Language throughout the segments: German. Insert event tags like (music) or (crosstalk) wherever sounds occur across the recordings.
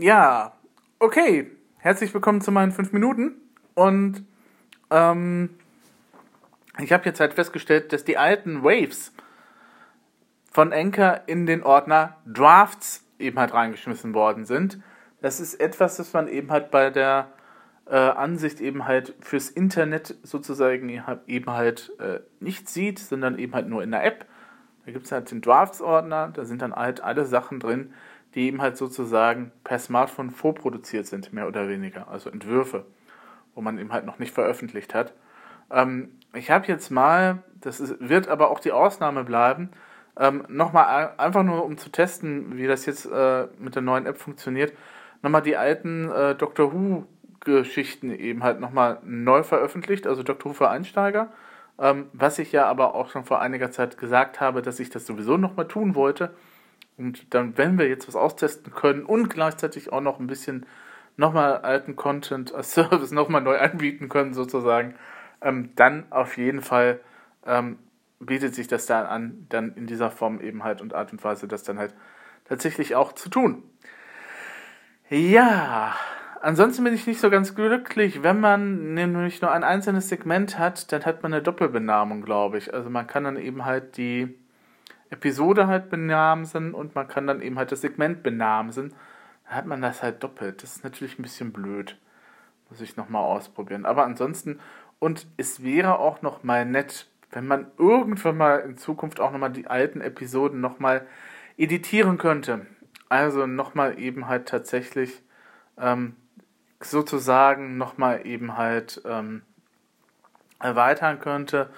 ja, okay. Herzlich willkommen zu meinen fünf Minuten. Und ähm, ich habe jetzt halt festgestellt, dass die alten Waves von Anchor in den Ordner Drafts eben halt reingeschmissen worden sind. Das ist etwas, das man eben halt bei der äh, Ansicht eben halt fürs Internet sozusagen eben halt äh, nicht sieht, sondern eben halt nur in der App. Da gibt es halt den Drafts-Ordner, da sind dann halt alle Sachen drin, die eben halt sozusagen per Smartphone vorproduziert sind, mehr oder weniger. Also Entwürfe, wo man eben halt noch nicht veröffentlicht hat. Ähm, ich habe jetzt mal, das ist, wird aber auch die Ausnahme bleiben, ähm, nochmal einfach nur um zu testen, wie das jetzt äh, mit der neuen App funktioniert, nochmal die alten äh, Doctor Who Geschichten eben halt nochmal neu veröffentlicht, also Doctor Who für Einsteiger. Ähm, was ich ja aber auch schon vor einiger Zeit gesagt habe, dass ich das sowieso nochmal tun wollte. Und dann, wenn wir jetzt was austesten können und gleichzeitig auch noch ein bisschen nochmal alten Content als (laughs) Service nochmal neu anbieten können, sozusagen, ähm, dann auf jeden Fall ähm, bietet sich das dann an, dann in dieser Form eben halt und Art und Weise das dann halt tatsächlich auch zu tun. Ja, ansonsten bin ich nicht so ganz glücklich. Wenn man nämlich nur ein einzelnes Segment hat, dann hat man eine Doppelbenamung, glaube ich. Also man kann dann eben halt die Episode halt benamsen und man kann dann eben halt das Segment benamsen. Dann hat man das halt doppelt. Das ist natürlich ein bisschen blöd. Muss ich nochmal ausprobieren. Aber ansonsten, und es wäre auch noch mal nett, wenn man irgendwann mal in Zukunft auch nochmal die alten Episoden nochmal editieren könnte. Also nochmal eben halt tatsächlich ähm, sozusagen nochmal eben halt ähm, erweitern könnte.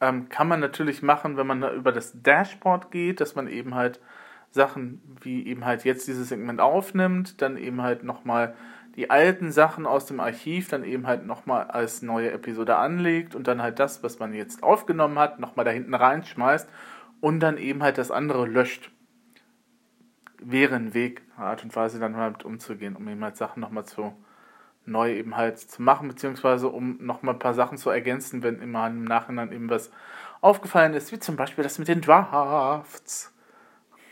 Ähm, kann man natürlich machen, wenn man über das Dashboard geht, dass man eben halt Sachen wie eben halt jetzt dieses Segment aufnimmt, dann eben halt nochmal die alten Sachen aus dem Archiv dann eben halt nochmal als neue Episode anlegt und dann halt das, was man jetzt aufgenommen hat, nochmal da hinten reinschmeißt und dann eben halt das andere löscht. Wäre ein Weg, Art und Weise dann halt umzugehen, um eben halt Sachen nochmal zu neu eben halt zu machen, beziehungsweise um nochmal ein paar Sachen zu ergänzen, wenn immer im Nachhinein eben was aufgefallen ist, wie zum Beispiel das mit den Drafts.